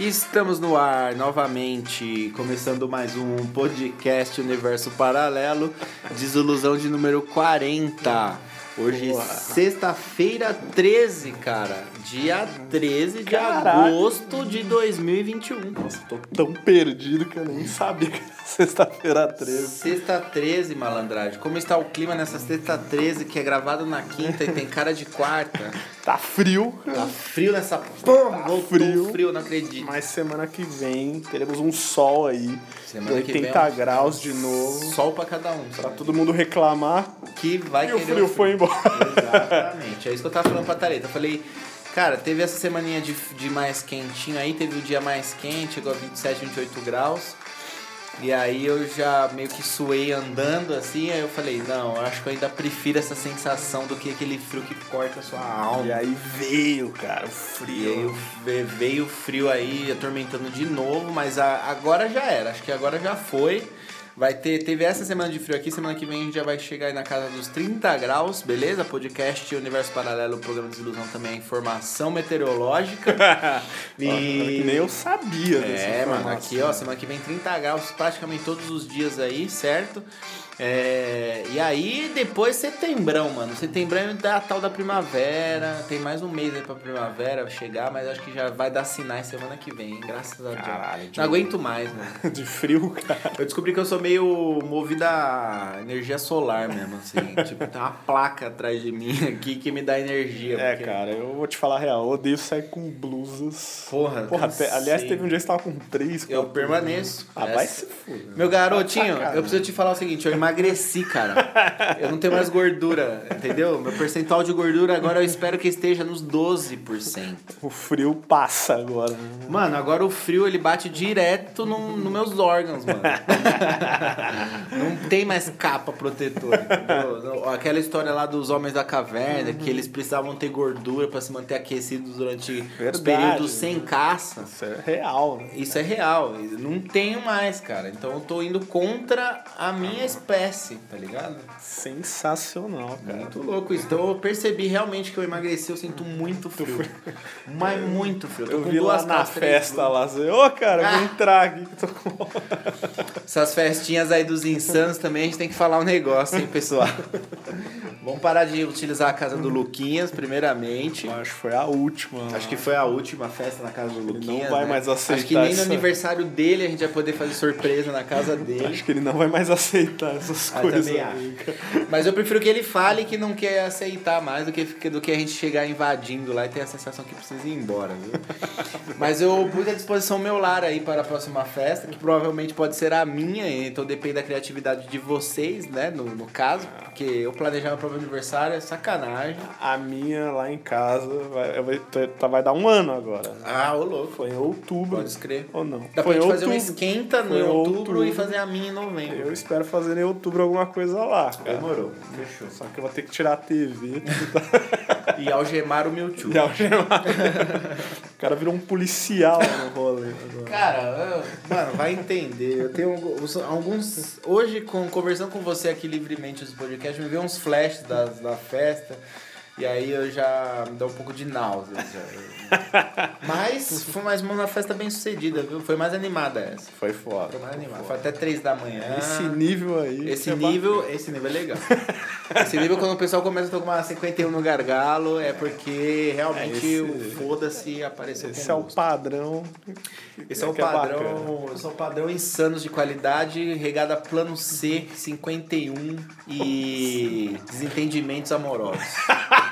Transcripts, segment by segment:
Estamos no ar novamente, começando mais um podcast Universo Paralelo, Desilusão de número 40. Hoje, sexta-feira 13, cara. Dia 13 de Caraca. agosto de 2021. Nossa, tô tão perdido que eu nem sabia que era sexta-feira 13. Sexta 13, malandragem. Como está o clima nessa sexta 13, que é gravado na quinta e tem cara de quarta? Tá frio, Tá frio nessa porra, voltou frio. frio, não acredito. mas semana que vem teremos um sol aí. Semana que vem, 80 ó, graus de novo. Sol pra cada um. Pra todo mundo reclamar. Que vai E o querer frio foi embora. Exatamente. É isso que eu tava falando pra Tareta. Eu falei, cara, teve essa semaninha de, de mais quentinho aí, teve o dia mais quente, chegou a 27, 28 graus. E aí eu já meio que suei andando assim, aí eu falei, não, eu acho que eu ainda prefiro essa sensação do que aquele frio que corta a sua alma. E aí veio, cara, o frio. aí o- ve- veio o frio aí atormentando de novo, mas a- agora já era, acho que agora já foi. Vai ter, teve essa semana de frio aqui, semana que vem a gente já vai chegar aí na casa dos 30 graus, beleza? Podcast Universo Paralelo, programa de ilusão também é informação meteorológica. Que nem eu sabia É, mano, aqui ó, semana que vem 30 graus praticamente todos os dias aí, certo? É, e aí depois setembrão, mano. Setembrão dá a tal da primavera. Tem mais um mês aí pra primavera chegar, mas acho que já vai dar sinais semana que vem, hein? graças a Deus. Caralho, de Não aguento mais, mano. De frio, cara. Eu descobri que eu sou meio movido a energia solar mesmo, assim. tipo, tem uma placa atrás de mim aqui que me dá energia. É, porque- cara, eu vou te falar a real. Eu odeio sair com blusas. Porra, Porra, até- aliás, teve um dia que você tava com três. Eu permaneço. Ah, vai se fuder. Meu garotinho, eu preciso te falar o seguinte, eu emagreci, cara. Eu não tenho mais gordura, entendeu? Meu percentual de gordura agora eu espero que esteja nos 12%. O frio passa agora. Mano, agora o frio ele bate direto no, nos meus órgãos, mano. Não tem mais capa protetora, entendeu? Aquela história lá dos homens da caverna, que eles precisavam ter gordura pra se manter aquecidos durante os Verdade. períodos sem caça. Isso é real, né? Isso é real, não tenho mais, cara. Então eu tô indo contra a minha espécie, tá ligado? Sensacional, cara. Muito louco isso. Então eu percebi realmente que eu emagreci, eu sinto muito frio. Mas muito frio. Eu com vi lá na festa lá, você, ô cara, Ah. vou entrar aqui que tô com. Essas festinhas aí dos insanos também a gente tem que falar um negócio, hein, pessoal? Vamos parar de utilizar a casa do Luquinhas, primeiramente. Acho que foi a última. Acho que foi a última festa na casa do Ele Luquinhas. não vai né? mais Acho que aceitar nem no essa- aniversário dele a gente vai poder fazer surpresa na casa dele. Acho que ele não vai mais aceitar essas Ah, coisas. aí. Mas eu prefiro que ele fale que não quer aceitar mais do que, do que a gente chegar invadindo lá e ter a sensação que precisa ir embora, viu? Mas eu pus à disposição meu lar aí para a próxima festa, que provavelmente pode ser a minha, então depende da criatividade de vocês, né? No, no caso, porque eu planejar meu próprio aniversário é sacanagem. A minha lá em casa vai, vou- tá- vai dar um ano agora. Ah, ô louco. Foi em outubro. Pode escrever. Ou não? Dá pra Foi em gente fazer um outubro. esquenta no outubro, outubro. e fazer a minha em novembro. Eu espero fazer em outubro alguma coisa lá, cara. Demorou. Fechou. Só que eu vou ter que tirar a TV. E algemar o Mewtwo. e algemar. o cara virou um policial no rolê agora. Cara, eu- mano, vai entender. Eu tenho alguns- alguns. Hoje, com, conversando com você aqui livremente nos podcasts, me veio uns flashes da, da festa. E aí eu já me dá um pouco de náusea. Mas foi mais uma festa bem sucedida, viu? Foi mais animada essa. Foi foda. Foi mais animada. Foi até três da manhã. Esse nível aí. Esse é nível, esse nível é legal. Esse nível, quando o pessoal começa a tomar 51 no gargalo, é porque realmente É o foda-se apareceu Esse é o padrão. Esse é o que bacana. padrão, esse é o padrão insanos de qualidade, regada plano C, 51 e desentendimentos amorosos.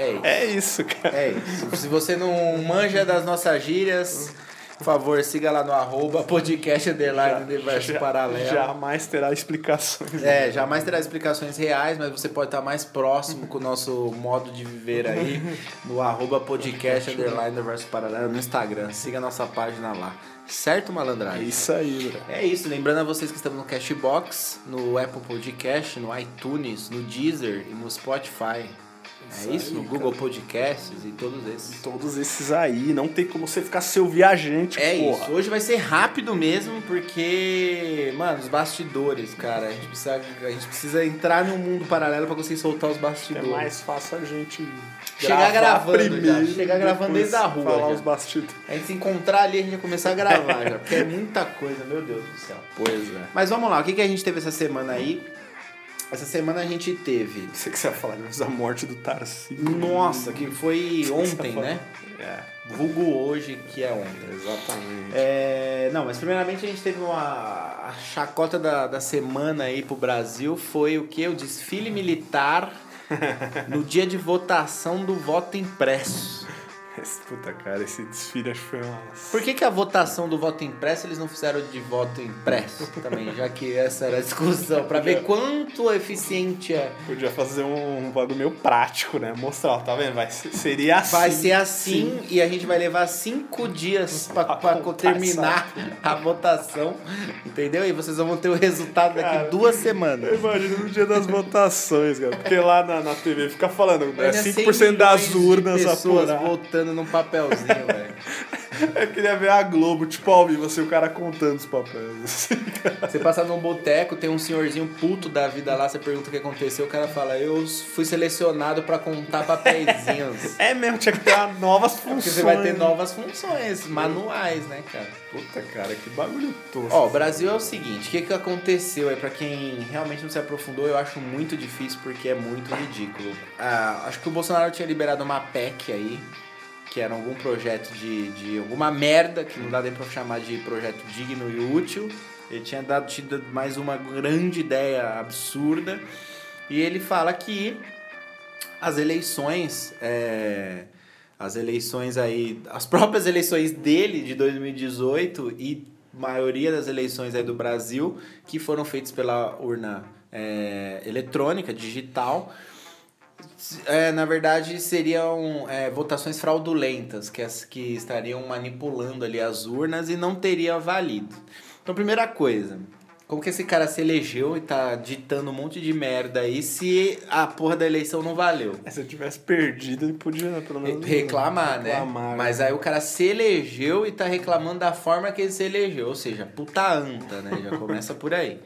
É isso. É isso, cara. É isso. Se você não manja das nossas gírias, por favor, siga lá no arroba podcast underline universo paralelo. Jamais terá explicações. É, jamais terá explicações reais, mas você pode estar mais próximo com o nosso modo de viver aí no arroba podcast underline universo paralelo no Instagram. Siga a nossa página lá. Certo, É malandragem? isso aí, bro. É isso, lembrando a vocês que estamos no Cashbox, no Apple Podcast, no iTunes, no Deezer e no Spotify. É isso? No Google Podcasts e todos esses. Todos esses aí. Não tem como você ficar seu viajante, É porra. isso. Hoje vai ser rápido mesmo, porque, mano, os bastidores, cara. A gente precisa, a gente precisa entrar num mundo paralelo pra conseguir soltar os É bastidores. mais fácil a gente Chegar gravando primeiro, já, chegar gravando desde a rua Falar já. os bastidores. A gente se encontrar ali, a gente vai começar a gravar já, porque é muita coisa, meu Deus do céu. Pois é. Mas vamos lá, o que, que a gente teve essa semana aí? Essa semana a gente teve. Você que você ia falar mas a morte do Tarcísio. Nossa, que foi ontem, né? É, Vulgo hoje, que é ontem. exatamente. É, não, mas primeiramente a gente teve uma a chacota da, da semana aí pro Brasil foi o que? O desfile militar no dia de votação do voto impresso. Puta, cara, esse desfile acho que foi uma... Por que, que a votação do voto impresso eles não fizeram de voto impresso também, já que essa era a discussão, pra ver quanto eficiente é. Podia fazer um, bagulho meio prático, né? Mostrar, ó, tá vendo? Vai ser, seria assim. Vai ser assim e a gente vai levar cinco dias contar terminar a votação, entendeu? E vocês vão ter o resultado daqui Cara, duas Eu semanas. imagino no dia das votações, cara. Porque lá na, na TV fica falando, é Imagina 5% 100 das urnas pessoas apuradas. votando num papelzinho, velho. Eu queria ver a Globo, tipo, ao vivo, assim, o cara contando os papéis. assim. Você passa num boteco, tem um senhorzinho puto da vida lá, você pergunta o que aconteceu, o cara fala, eu fui selecionado pra contar papeizinhos. É mesmo, tinha que ter novas funções. Porque você vai ter novas funções, manuais, né, cara? Puta, cara, que bagulho tosco. Ó, o Brasil é o seguinte, o que, que aconteceu aí, pra quem realmente não se aprofundou, eu acho muito difícil porque é muito ridículo. Ah, acho que o Bolsonaro tinha liberado uma PEC aí, que era algum projeto de, de alguma merda, que não dá nem pra chamar de projeto digno e útil. Ele tinha dado, tido mais uma grande ideia absurda. E ele fala que as eleições, é, as eleições aí, as próprias eleições dele de 2018 e maioria das eleições aí do Brasil que foram feitas pela urna é, eletrônica, digital, é, na verdade seriam é, votações fraudulentas que, as, que estariam manipulando ali as urnas e não teria valido. Então, primeira coisa, como que esse cara se elegeu e tá ditando um monte de merda aí se a porra da eleição não valeu? É, Se eu tivesse perdido, ele podia, né, pelo menos. reclamar, né? reclamar, Mas aí o cara se elegeu e tá reclamando da forma que ele se elegeu. Ou seja, puta anta, né? Já começa por aí.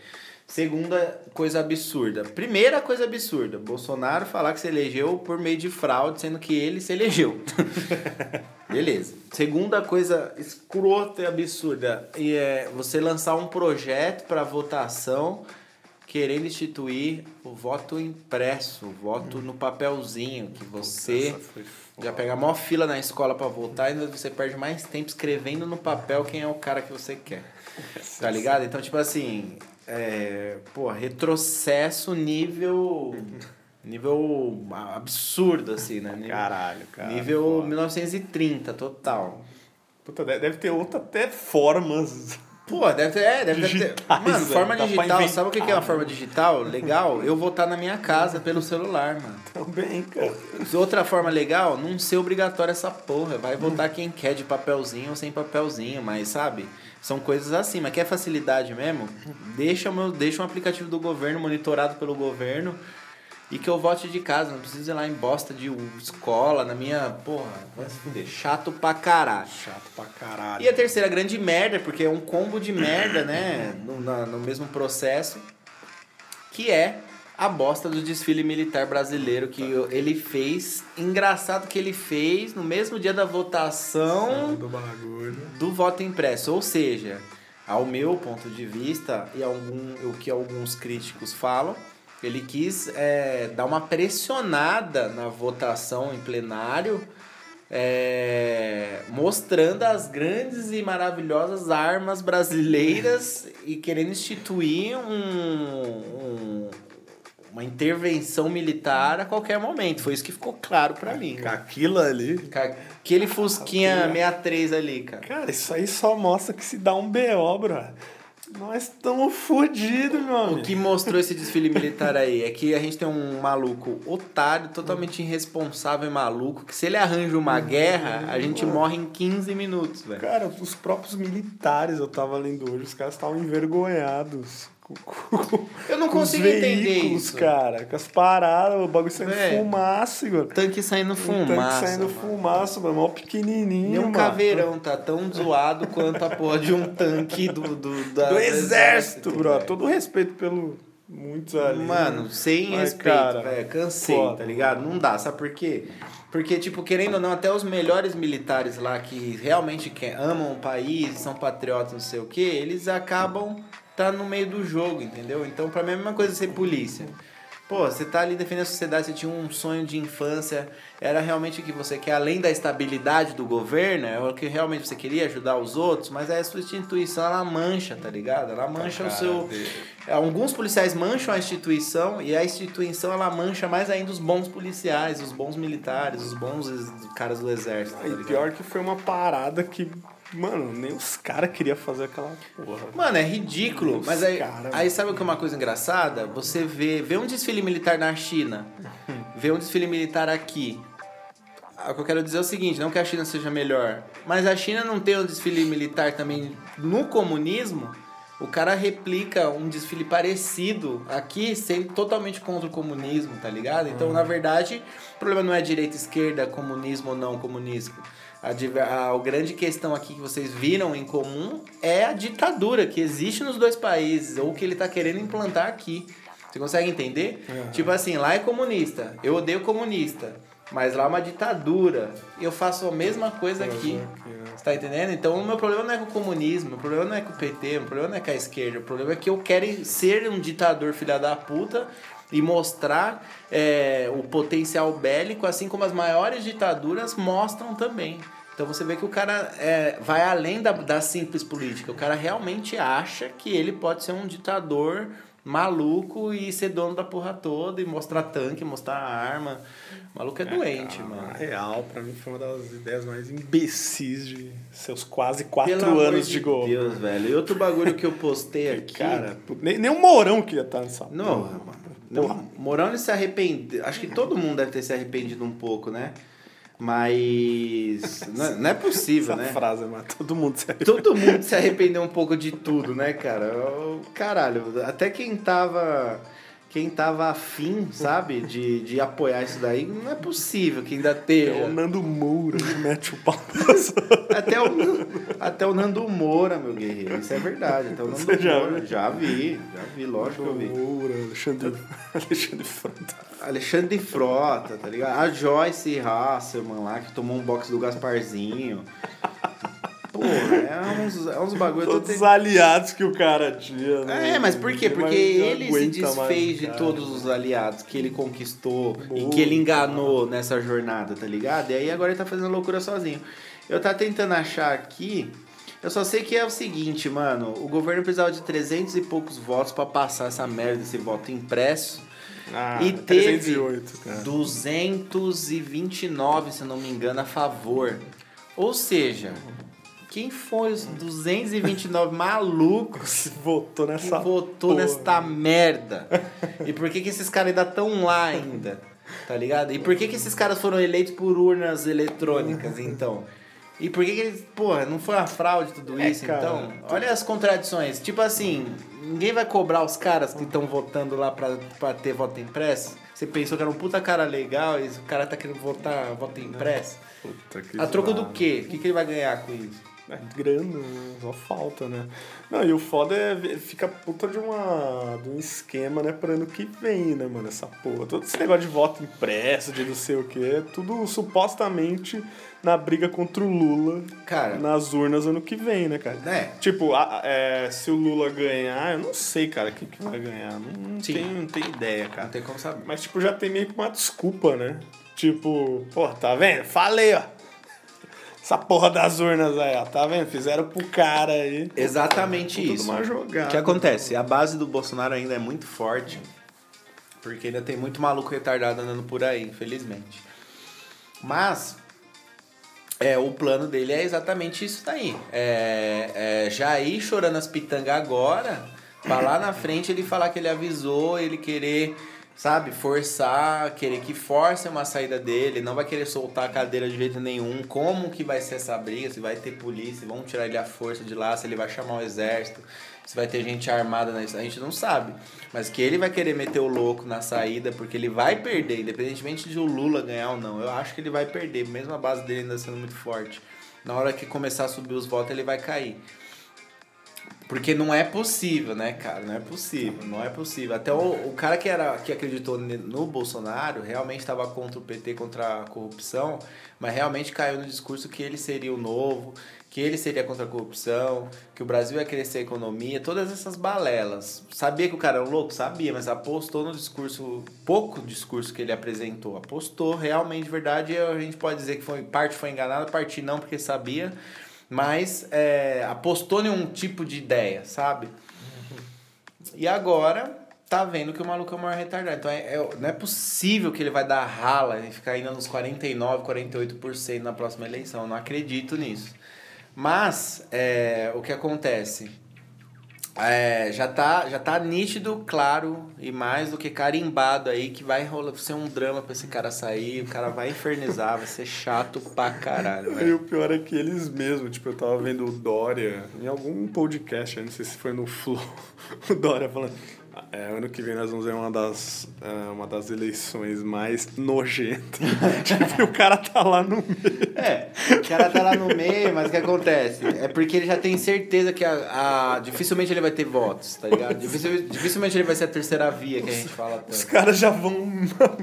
Segunda coisa absurda. Primeira coisa absurda. Bolsonaro falar que se elegeu por meio de fraude, sendo que ele se elegeu. Beleza. Segunda coisa escrota e absurda. E é você lançar um projeto para votação querendo instituir o voto impresso, o voto no papelzinho, que você já pega a maior fila na escola pra votar e você perde mais tempo escrevendo no papel quem é o cara que você quer. Tá ligado? Então, tipo assim, é, pô, retrocesso nível nível absurdo assim, né? Nível, Caralho, cara. nível foda. 1930 total. Puta, de- deve ter outra até formas. Pô, deve ter, é, deve ter. Mano, forma digital, sabe o que que é uma forma digital? Legal? Eu votar na minha casa pelo celular, mano. Também, cara. Outra forma legal, não ser obrigatório essa porra. Vai votar quem quer de papelzinho ou sem papelzinho, mas sabe? São coisas assim, mas quer facilidade mesmo? Deixa, o meu, deixa um aplicativo do governo, monitorado pelo governo, e que eu vote de casa. Não precisa ir lá em bosta de escola, na minha. Porra, vai se fuder. Chato pra caralho. Chato pra caralho. E a terceira grande merda, porque é um combo de merda, né? No, na- no mesmo processo, que é a bosta do desfile militar brasileiro que ele fez. Engraçado que ele fez no mesmo dia da votação do do voto impresso. Ou seja, ao meu ponto de vista, e algum, o que alguns críticos falam, ele quis é, dar uma pressionada na votação em plenário, é, mostrando as grandes e maravilhosas armas brasileiras e querendo instituir um- um- uma intervenção militar a qualquer momento. Foi isso que ficou claro pra mim. Com aquilo ali. Com Aquele Fusquinha 63 ali, cara. Cara, isso aí só mostra que se dá um BO, bro. Nós estamos fodidos, meu O amigo. que mostrou esse desfile militar aí é que a gente tem um maluco otário, totalmente irresponsável e maluco, que se ele arranja uma guerra, a gente morre em 15 minutos, velho. Cara, os próprios militares, eu tava lendo hoje, os caras estavam envergonhados Eu não consigo entender veículos, isso. cara. Com as paradas, o bagulho saindo Véi, fumaça, mano. Tanque saindo Um fumaça. tanque saindo mano. fumaça, mano. Mó pequenininho, Nenhum mano. caveirão tá tão zoado quanto a porra de um tanque do, do, da- Do exército, bro. velho. Todo respeito pelo muitos ali. Mano, sem Mas, respeito, velho. Cansei, foda. tá ligado? Não dá, sabe por quê? Porque, tipo, querendo ou não, até os melhores militares lá que realmente amam o país, são patriotas, não sei o quê, eles acabam tá no meio do jogo, entendeu? Então, pra mim é a mesma coisa ser polícia. Pô, você tá ali defendendo a sociedade, você tinha um sonho de infância, era realmente o que você quer, além da estabilidade do governo, é o que realmente você queria ajudar os outros, mas aí a sua instituição, ela mancha, tá ligado? Ela mancha o seu... É, Alguns policiais mancham a instituição e a instituição, ela mancha mais ainda os bons policiais, os bons militares, os bons caras do exército, tá E pior que foi uma parada que, mano, nem os caras queriam fazer aquela porra. Mano, é ridículo. Mas aí, cara, aí sabe o que é uma coisa engraçada? Você vê, vê um desfile militar na China, vê um desfile militar aqui. Ah, O que eu quero dizer é o seguinte, não que a China seja melhor, mas a China não tem um desfile militar também no comunismo. O cara replica um desfile parecido aqui, sendo totalmente contra o comunismo, tá ligado? Então, na verdade, o problema não é direita, esquerda, comunismo ou não comunismo. A, a, a grande questão aqui que vocês viram em comum é a ditadura que existe nos dois países, ou que ele tá querendo implantar aqui. Você consegue entender? Uhum. Tipo assim, lá é comunista, eu odeio comunista, mas lá é uma ditadura. Eu faço a mesma coisa aqui. Você tá entendendo? Então o meu problema não é com o comunismo, meu problema não é com o PT, meu problema não é com a esquerda, o problema é que eu quero ser um ditador filha da puta e mostrar é, o potencial bélico, assim como as maiores ditaduras mostram também. Então você vê que o cara é, vai além da, da simples política, o cara realmente acha que ele pode ser um ditador maluco e ser dono da porra toda e mostrar tanque, mostrar arma. O maluco é doente, Na mano. real, pra mim foi uma das ideias mais imbecis de seus quase quatro Pelo anos de, gol. Deus, velho. E outro bagulho que eu postei aqui. Cara, nem, nem o Mourão queria estar nessa não, porra, mano. Porra. Morão ele se arrependeu. Acho que todo mundo deve ter se arrependido um pouco, né? Mas. Não, é- não é possível, Essa né? frase, mano. Todo mundo se Todo mundo se arrependeu um pouco de tudo, né, cara? Caralho, até quem tava. Quem tava afim, sabe, de, de apoiar isso daí, não é possível que ainda É esteja. o Nando Moura que mete o pau. Até o, até o Nando Moura, meu guerreiro. Isso é verdade. Até o Nando Você já Moura. viu? Já vi, já vi, lógico que eu vi. Moura, Alexandre, Alexandre Frota. Alexandre Frota, tá ligado? A Joyce Hasselman lá, que tomou um box do Gasparzinho. É uns, é uns bagulho. Todos os te- aliados que o cara tinha. né? É, mas por quê? Porque ele se desfez de cara. todos os aliados que ele conquistou e Boa. que ele enganou nessa jornada, tá ligado? E aí agora ele tá fazendo loucura sozinho. Eu tava tentando achar aqui. Eu só sei que é o seguinte, mano. O governo precisava de 300 e poucos votos pra passar essa merda desse voto impresso. Ah, e teve 308, cara. 229, se não me engano, a favor. Ou seja, quem foi os 229 malucos Que votou que nessa. votou porra. nesta merda? E por que, que esses caras ainda estão lá ainda? Tá ligado? E por que, que esses caras foram eleitos por urnas eletrônicas, então? E por que, que eles. Porra, não foi uma fraude tudo É, isso, cara. então? Olha as contradições. Tipo assim, ninguém vai cobrar os caras que estão votando lá pra, pra ter voto impresso? Você pensou que era um puta cara legal e o cara tá querendo votar voto impresso? Puta que A troco do zoado. quê? O que, que ele vai ganhar com isso? É grana, só falta, né? Não, e o foda é fica puta de, uma, de um esquema, né, pra ano que vem, né, mano? Essa porra. Todo esse negócio de voto impresso, de não sei o quê, é tudo supostamente na briga contra o Lula Cara, nas urnas ano que vem, né, cara? né? Tipo, a- é, se o Lula ganhar, eu não sei, cara, quem que vai ganhar. Não, não, Sim. tenho, não tenho ideia, cara. Não tem como saber. Mas, tipo, já tem meio que uma desculpa, né? Tipo, pô, tá vendo? Falei, ó. Essa porra das urnas aí, ó. Tá vendo? Fizeram pro cara aí. Exatamente Tudo isso. O que acontece? A base do Bolsonaro ainda é muito forte, porque ainda tem muito maluco retardado andando por aí, infelizmente. Mas é, o plano dele é exatamente isso daí. É, é já ir chorando as pitangas agora, pra lá na frente ele falar que ele avisou, ele querer, sabe, forçar, querer que force uma saída dele, não vai querer soltar a cadeira de jeito nenhum. Como que vai ser essa briga? Se vai ter polícia, vão tirar ele à força de lá, se ele vai chamar o exército. se vai ter gente armada nisso, a gente não sabe. Mas que ele vai querer meter o louco na saída, porque ele vai perder, independentemente de o Lula ganhar ou não. Eu acho que ele vai perder, mesmo a base dele ainda sendo muito forte. Na hora que começar a subir os votos, ele vai cair. Porque não é possível, né, cara? Não é possível, não é possível. Até o, o cara que, era, que acreditou no Bolsonaro realmente estava contra o PT, contra a corrupção, mas realmente caiu no discurso que ele seria o novo, que ele seria contra a corrupção, que o Brasil ia crescer a economia, todas essas balelas. Sabia que o cara era um louco? Sabia, mas apostou no discurso, pouco discurso que ele apresentou. Apostou realmente, de verdade, a gente pode dizer que foi, parte foi enganada, parte não, porque sabia mas é, apostou em um tipo de ideia, sabe? E agora tá vendo que o maluco é o maior retardado. Então é, é, não é possível que ele vai dar rala e ficar ainda nos 49, 48% na próxima eleição. Eu não acredito nisso. Mas é, o que acontece? É, já, tá, já tá nítido, claro, e mais do que carimbado aí, que vai rolar, ser um drama pra esse cara sair, o cara vai infernizar, vai ser chato pra caralho. E o pior é que eles mesmos, tipo, eu tava vendo o Dória em algum podcast, não sei se foi no Flow, o Dória falando, é, ano que vem nós vamos ver uma das, é, uma das eleições mais nojentas. tipo, o cara tá lá no meio. É, o cara tá lá no meio, mas o que acontece? É porque ele já tem certeza que a, a dificilmente ele vai ter votos, tá ligado? Dificilmente, dificilmente ele vai ser a terceira via que a gente fala tanto. Os caras já vão.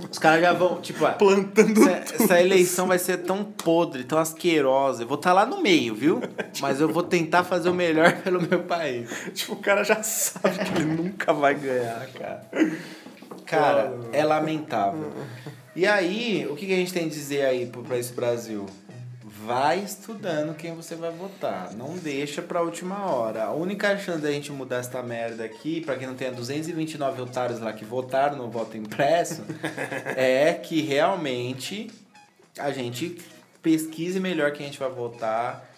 Os caras já vão, tipo, plantando. Essa, essa, eleição vai ser tão podre, tão asquerosa. Eu vou estar tá lá no meio, viu? Mas eu vou tentar fazer o melhor pelo meu país. Tipo, o cara já sabe que ele nunca vai ganhar, cara. Cara, é lamentável. E aí, o que a gente tem a dizer aí para esse Brasil? Vai estudando quem você vai votar. Não deixa pra última hora. A única chance da gente mudar essa merda aqui, para quem não tenha 229 otários lá que votaram no voto impresso, é que realmente a gente pesquise melhor quem a gente vai votar,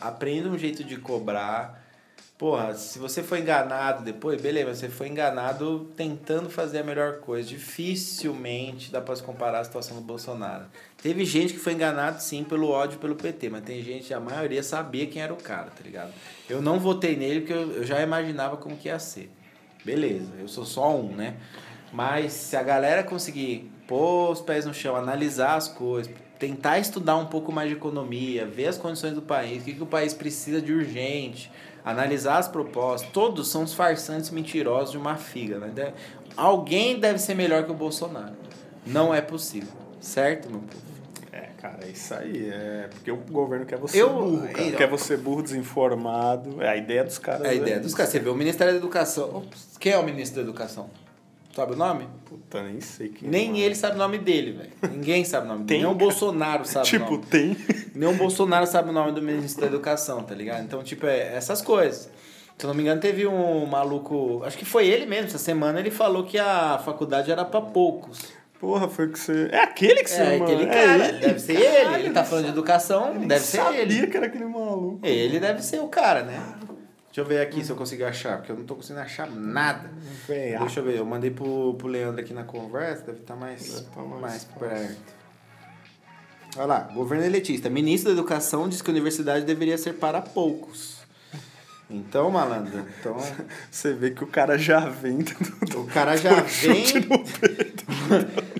aprenda um jeito de cobrar Porra, se você foi enganado depois, beleza, você foi enganado tentando fazer a melhor coisa. Dificilmente dá pra se comparar a situação do Bolsonaro. Teve gente que foi enganado sim pelo ódio pelo PT, mas tem gente, a maioria sabia quem era o cara, tá ligado? Eu não votei nele porque eu, eu já imaginava como que ia ser. Beleza, eu sou só um, né? Mas se a galera conseguir pôr os pés no chão, analisar as coisas, tentar estudar um pouco mais de economia, ver as condições do país, o que, que o país precisa de urgente analisar as propostas, todos são os farsantes mentirosos de uma figa. Né? Alguém deve ser melhor que o Bolsonaro. Não é possível. Certo, meu povo? É, cara, é isso aí. É porque o governo quer você eu, burro, cara. Eu, quer você burro, desinformado. É a ideia dos caras. É a ideia é dos caras. Você vê o Ministério da Educação. Quem é o ministro da Educação? Sabe o nome? Puta, nem sei quem Nem é. ele sabe o nome dele, velho. Ninguém sabe o nome dele. Nem o Bolsonaro sabe tipo, o nome. Tipo, tem. Nem o Bolsonaro sabe o nome do ministro da Educação, tá ligado? Então, tipo, é essas coisas. Se eu não me engano, teve um maluco. Acho que foi ele mesmo, essa semana ele falou que a faculdade era para poucos. Porra, foi que você. É aquele que você É aquele cara. É ele, deve ser caralho, ele. Ele tá falando de educação, deve ser ele. sabia que era aquele maluco. Ele deve ser o cara, né? Deixa eu ver aqui se eu consigo achar, porque eu não tô conseguindo achar nada. Deixa eu ver, eu mandei pro, pro Leandro aqui na conversa, deve estar tá mais, tá mais, mais perto. Olha lá, governo elitista. Ministro da Educação diz que a universidade deveria ser para poucos. Então, malandro, então. Você vê que o cara já vem. Do, o cara já vem.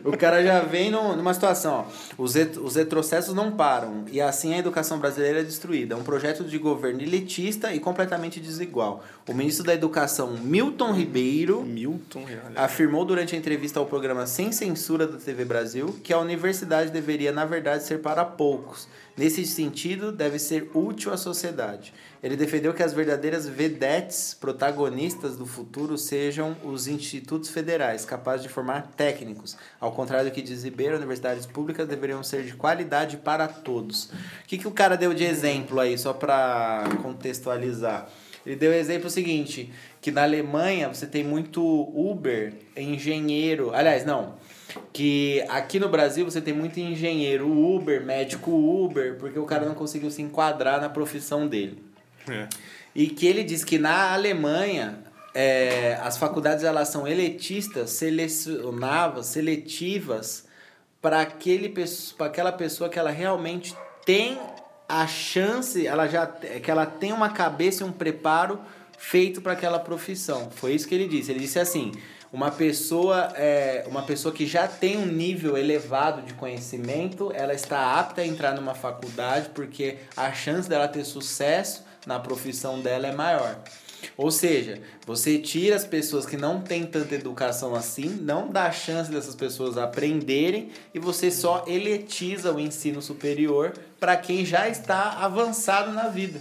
o cara já vem numa situação, ó. Os, et, os retrocessos não param. E assim a educação brasileira é destruída. É um projeto de governo elitista e completamente desigual. O ministro da Educação, Milton Ribeiro, Milton, afirmou durante a entrevista ao programa Sem Censura da TV Brasil que a universidade deveria, na verdade, ser para poucos. Nesse sentido, deve ser útil à sociedade. Ele defendeu que as verdadeiras vedetes protagonistas do futuro sejam os institutos federais, capazes de formar técnicos. Ao contrário do que diz Ribeiro, universidades públicas deveriam ser de qualidade para todos. O que, que o cara deu de exemplo aí, só para contextualizar? Ele deu o exemplo seguinte, que na Alemanha você tem muito Uber, engenheiro... Aliás, não que aqui no Brasil você tem muito engenheiro Uber, médico Uber, porque o cara não conseguiu se enquadrar na profissão dele. É. E que ele diz que na Alemanha é, as faculdades elas são eletistas, selecionavam, seletivas para aquele para aquela pessoa que ela realmente tem a chance, ela já que ela tem uma cabeça e um preparo feito para aquela profissão. Foi isso que ele disse. Ele disse assim: uma pessoa, é, uma pessoa que já tem um nível elevado de conhecimento, ela está apta a entrar numa faculdade porque a chance dela ter sucesso na profissão dela é maior. Ou seja, você tira as pessoas que não têm tanta educação assim, não dá chance dessas pessoas aprenderem e você só eletiza o ensino superior para quem já está avançado na vida.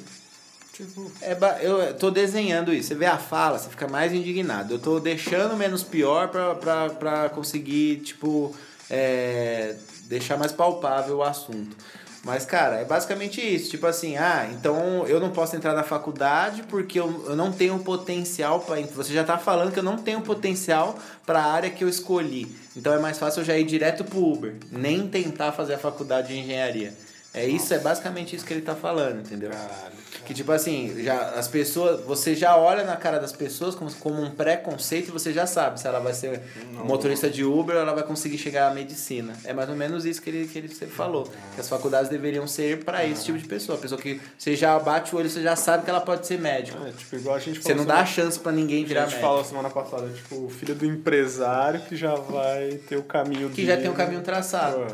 É, eu tô desenhando isso. Você vê a fala, você fica mais indignado. Eu tô deixando menos pior pra, pra, pra conseguir, tipo, é, deixar mais palpável o assunto. Mas, cara, é basicamente isso. Tipo assim, ah, então eu não posso entrar na faculdade porque eu, eu não tenho potencial para. Você já tá falando que eu não tenho potencial para a área que eu escolhi. Então é mais fácil eu já ir direto pro Uber, nem tentar fazer a faculdade de engenharia. É isso, é basicamente isso que ele tá falando, entendeu? Caralho. Que tipo assim, já as pessoas, você já olha na cara das pessoas como, como um preconceito e você já sabe se ela vai ser não. motorista de Uber ou ela vai conseguir chegar à medicina. É mais ou menos isso que ele, que ele sempre falou. Que as faculdades deveriam ser para esse tipo de pessoa. A pessoa que você já bate o olho, você já sabe que ela pode ser médico. É, tipo, igual a gente Você não dá chance para ninguém virar médico. A gente falou semana passada, tipo, o filho do empresário que já vai ter o caminho Que já tem o caminho traçado.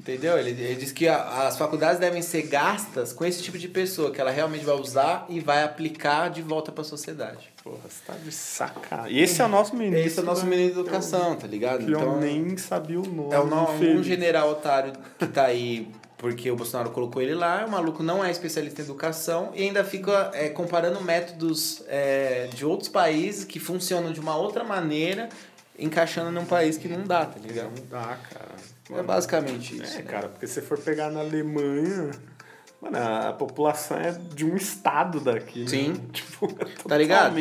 Entendeu? Ele, ele diz que a, as faculdades devem ser gastas com esse tipo de pessoa, que ela realmente vai usar e vai aplicar de volta para a sociedade. Porra, você tá de sacanagem. E esse é o nosso ministro. Esse é o nosso ministro da Educação, tá ligado? Que então, eu nem sabia o nome. É o nome, um general otário que tá aí porque o Bolsonaro colocou ele lá, o maluco não é especialista em educação e ainda fica é, comparando métodos é, de outros países que funcionam de uma outra maneira, encaixando num país que não dá, tá ligado? Não dá, cara. É basicamente isso. É, né? cara, porque se você for pegar na Alemanha. Mano, a população é de um estado daqui. Né? Sim. Né? Tipo, é tá ligado?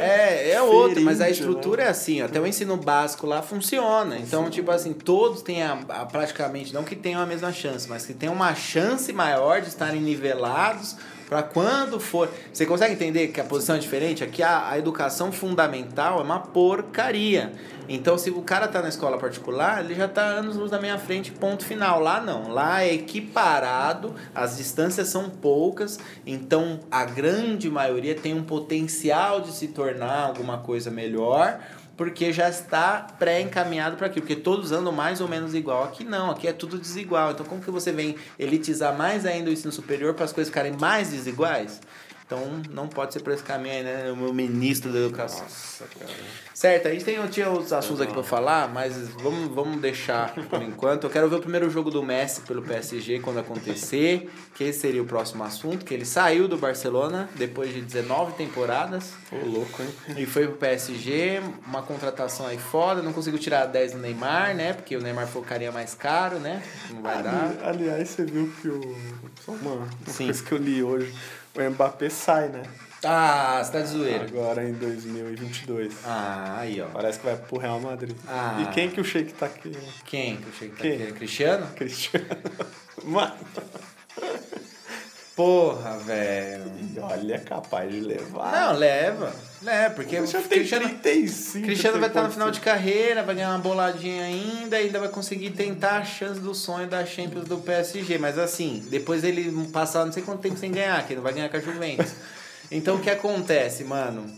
É, é outro, mas a estrutura né? é assim, até o ensino básico lá funciona. Então, Sim. tipo assim, todos têm a, a, praticamente, não que tenham a mesma chance, mas que tenham uma chance maior de estarem nivelados para quando for. Você consegue entender que a posição é diferente? Aqui a, a educação fundamental é uma porcaria. Então, se o cara tá na escola particular, ele já tá anos luz na minha frente, ponto final. Lá não. Lá é equiparado, as distâncias são poucas, então a grande maioria tem um potencial de se tornar alguma coisa melhor porque já está pré-encaminhado para aquilo, porque todos andam mais ou menos igual. Aqui não, aqui é tudo desigual. Então como que você vem elitizar mais ainda o ensino superior para as coisas ficarem mais desiguais? Então não pode ser por esse caminho aí, né? O meu ministro da educação. Nossa, cara. Certo, a gente tem, tinha outros assuntos aqui para falar, mas vamos, vamos deixar por enquanto. Eu quero ver o primeiro jogo do Messi pelo PSG quando acontecer, que esse seria o próximo assunto, que ele saiu do Barcelona depois de 19 temporadas. Ô, louco, hein? E foi pro PSG, uma contratação aí foda, não conseguiu tirar 10 do Neymar, né? Porque o Neymar carinha mais caro, né? Não vai Ali, dar. Aliás, você viu que o. Só uma, uma coisa que eu li hoje o Mbappé sai, né? Ah, você tá de zoeira. Agora em 2022. Ah, aí, ó. Parece que vai pro Real Madrid. Ah. E quem que o Sheik tá aqui? Quem que o Sheik tá quem? aqui? Cristiano? Cristiano. Mano. Porra, velho. Olha, é capaz de levar. Não, leva. Leva, porque o Cristiano, 35, Cristiano vai estar no final de carreira, vai ganhar uma boladinha ainda, ainda vai conseguir tentar a chance do sonho da Champions do PSG. Mas assim, depois ele passar não sei quanto tempo sem ganhar, que ele não vai ganhar com a Juventus. Então o que acontece, mano?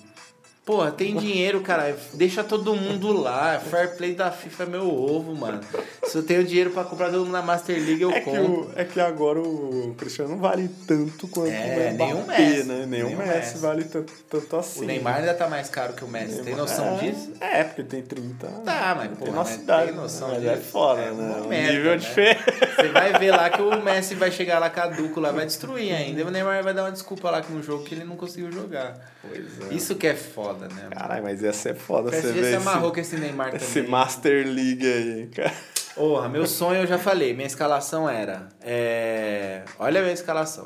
Porra, tem dinheiro, cara. Deixa todo mundo lá. Fair play da FIFA é meu ovo, mano. Se eu tenho dinheiro pra comprar todo mundo na Master League, eu é compro. Que o, é que agora o Cristiano não vale tanto quanto é, o Mbappé, nem o Messi, né? Nem, nem o Messi, Messi, vale tanto, tanto assim. O Neymar ainda tá mais caro que o Messi. Neymar, tem noção é, disso? É, porque tem 30. Tá, mas pô, tem nossa idade. Tem noção mas disso. É foda, é né? Um merda, nível né? diferente. Você vai ver lá que o Messi vai chegar lá caduco lá, vai destruir ainda. E o Neymar vai dar uma desculpa lá com um jogo que ele não conseguiu jogar. Pois é. Isso que é foda, né? Caralho, mas ia ser foda você ver. Você amarrou com esse Neymar também. Esse Master League aí, cara. Porra, meu sonho eu já falei. Minha escalação era. É... Olha a minha escalação: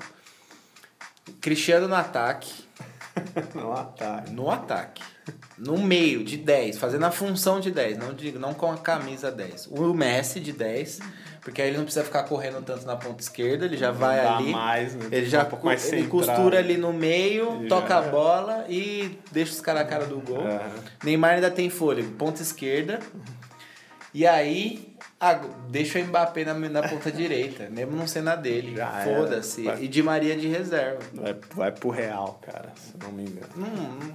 Cristiano no ataque. no ataque. No ataque. No meio, de 10, fazendo a função de 10, não, digo, não com a camisa 10. O Messi de 10, porque aí ele não precisa ficar correndo tanto na ponta esquerda, ele já vai ali. Mais, né? Ele já um ele costura ali no meio, ele toca já... a bola e deixa os caras a cara do gol. É. Neymar ainda tem fôlego, ponta esquerda. E aí, Ah, deixa o Mbappé na, na ponta direita, mesmo não sendo a dele. Foda-se. Vai. E de Maria de reserva. Vai, vai pro Real, cara, se não me engano. Não, não-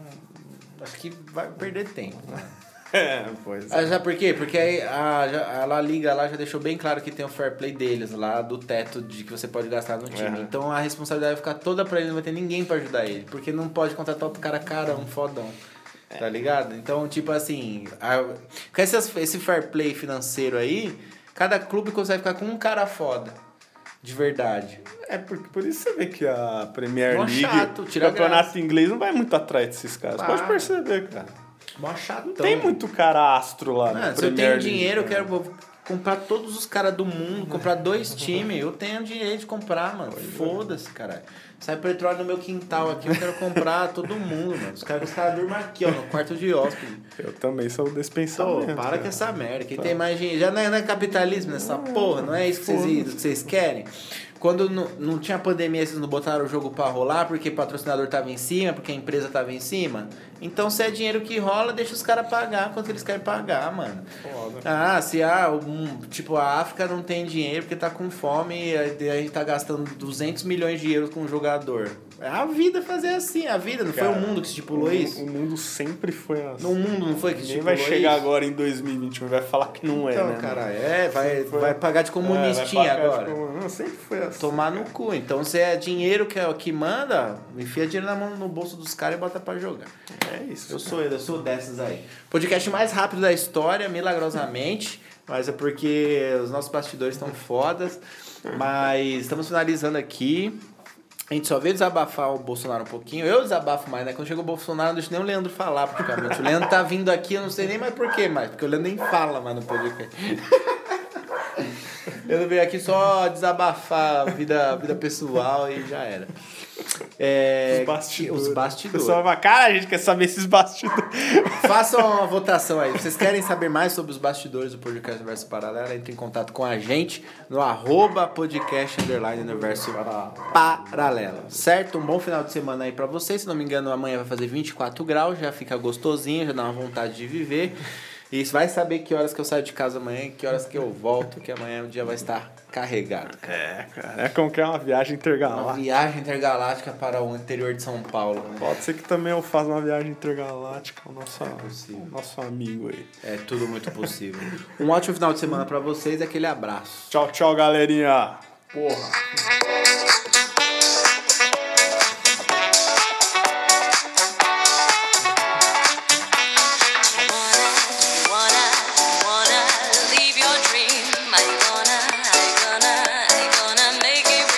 acho que vai perder tempo. né? É, pois é. Ah, já por quê? Porque aí a, já- a La Liga lá já deixou bem claro que tem o fair play deles lá, do teto de que você pode gastar no time. É. Então a responsabilidade vai ficar toda pra ele, não vai ter ninguém pra ajudar ele. Porque não pode contratar outro cara carão, fodão. Tá ligado? Então, tipo assim, a, com essas- esse fair play financeiro aí, cada clube consegue ficar com um cara foda. De verdade. É, porque por isso você vê que a Premier Mó League, chato, o campeonato inglês, não vai muito atrás desses caras. Pode perceber, cara. Mó chatão. Não tem muito cara astro lá Ah, se eu tenho dinheiro, eu cara. quero comprar todos os caras do mundo, comprar dois times. Eu tenho dinheiro de comprar, mano. Foda-se, caralho. Sai petróleo no meu quintal aqui, eu quero comprar todo mundo, mano. Os caras os caras durmam aqui, ó, no quarto de hóspede. Eu também sou pensamento. para cara. com essa merda. Quem tem mais dinheiro. Já não é, não é capitalismo nessa porra, não é isso que vocês, que vocês querem? Quando não, não tinha pandemia, vocês não botaram o jogo pra rolar porque o patrocinador tava em cima, porque a empresa tava em cima? Então, se é dinheiro que rola, deixa os caras pagar quanto eles querem pagar, mano. Foda. Ah, se ah, um, tipo, a África não tem dinheiro porque tá com fome e a a gente tá gastando 200 milhões de euros com um jogador. É a vida fazer assim, a vida, não foi Cara, o mundo que estipulou o, isso? O mundo sempre foi assim. No mundo não foi que estipulou vai chegar isso? agora em 2021 e vai falar que não é, Então, né? cara, é, vai, Foi- vai pagar de comunistinha É, pagar de agora. comun- Não, sempre foi assim. Tomar no cu. Então, se é dinheiro que, é, que manda, enfia dinheiro na mão no bolso dos caras e bota pra jogar. É isso. Eu sou eu sou dessas aí. Podcast mais rápido da história, milagrosamente. Mas é porque os nossos bastidores estão fodas. Mas estamos finalizando aqui. A gente só veio desabafar o Bolsonaro um pouquinho. Eu desabafo mais, né? Quando chega o Bolsonaro, não deixo nem o Leandro falar, praticamente. O Leandro tá vindo aqui, eu não sei nem mais por quê mais, porque o Leandro nem fala mais no podcast. Eu veio aqui só desabafar a vida, vida pessoal e já era. É, Os bastidores. Os bastidores. pessoal cara, a gente quer saber esses bastidores. Façam uma votação aí. Vocês querem saber mais sobre os bastidores do podcast Universo Paralelo? Entre em contato com a gente no arroba podcast underline universo paralelo. Certo? Um bom final de semana aí pra vocês. Se não me engano, amanhã vai fazer 24 graus, já fica gostosinho, já dá uma vontade de viver. E vai saber que horas que eu saio de casa amanhã, que horas que eu volto, que amanhã o dia vai estar carregado. É, cara. É como que é uma viagem Uma intergaláctica. viagem intergaláctica para o interior de São Paulo. né? Pode ser que também eu faça uma viagem intergaláctica com o nosso, possível. o nosso amigo aí. É tudo muito possível. Um ótimo final de semana pra vocês e aquele abraço. Tchau, tchau, galerinha. Porra.